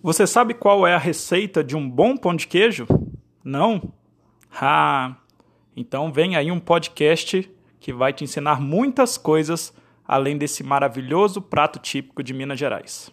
Você sabe qual é a receita de um bom pão de queijo? Não? Ah, então vem aí um podcast que vai te ensinar muitas coisas além desse maravilhoso prato típico de Minas Gerais.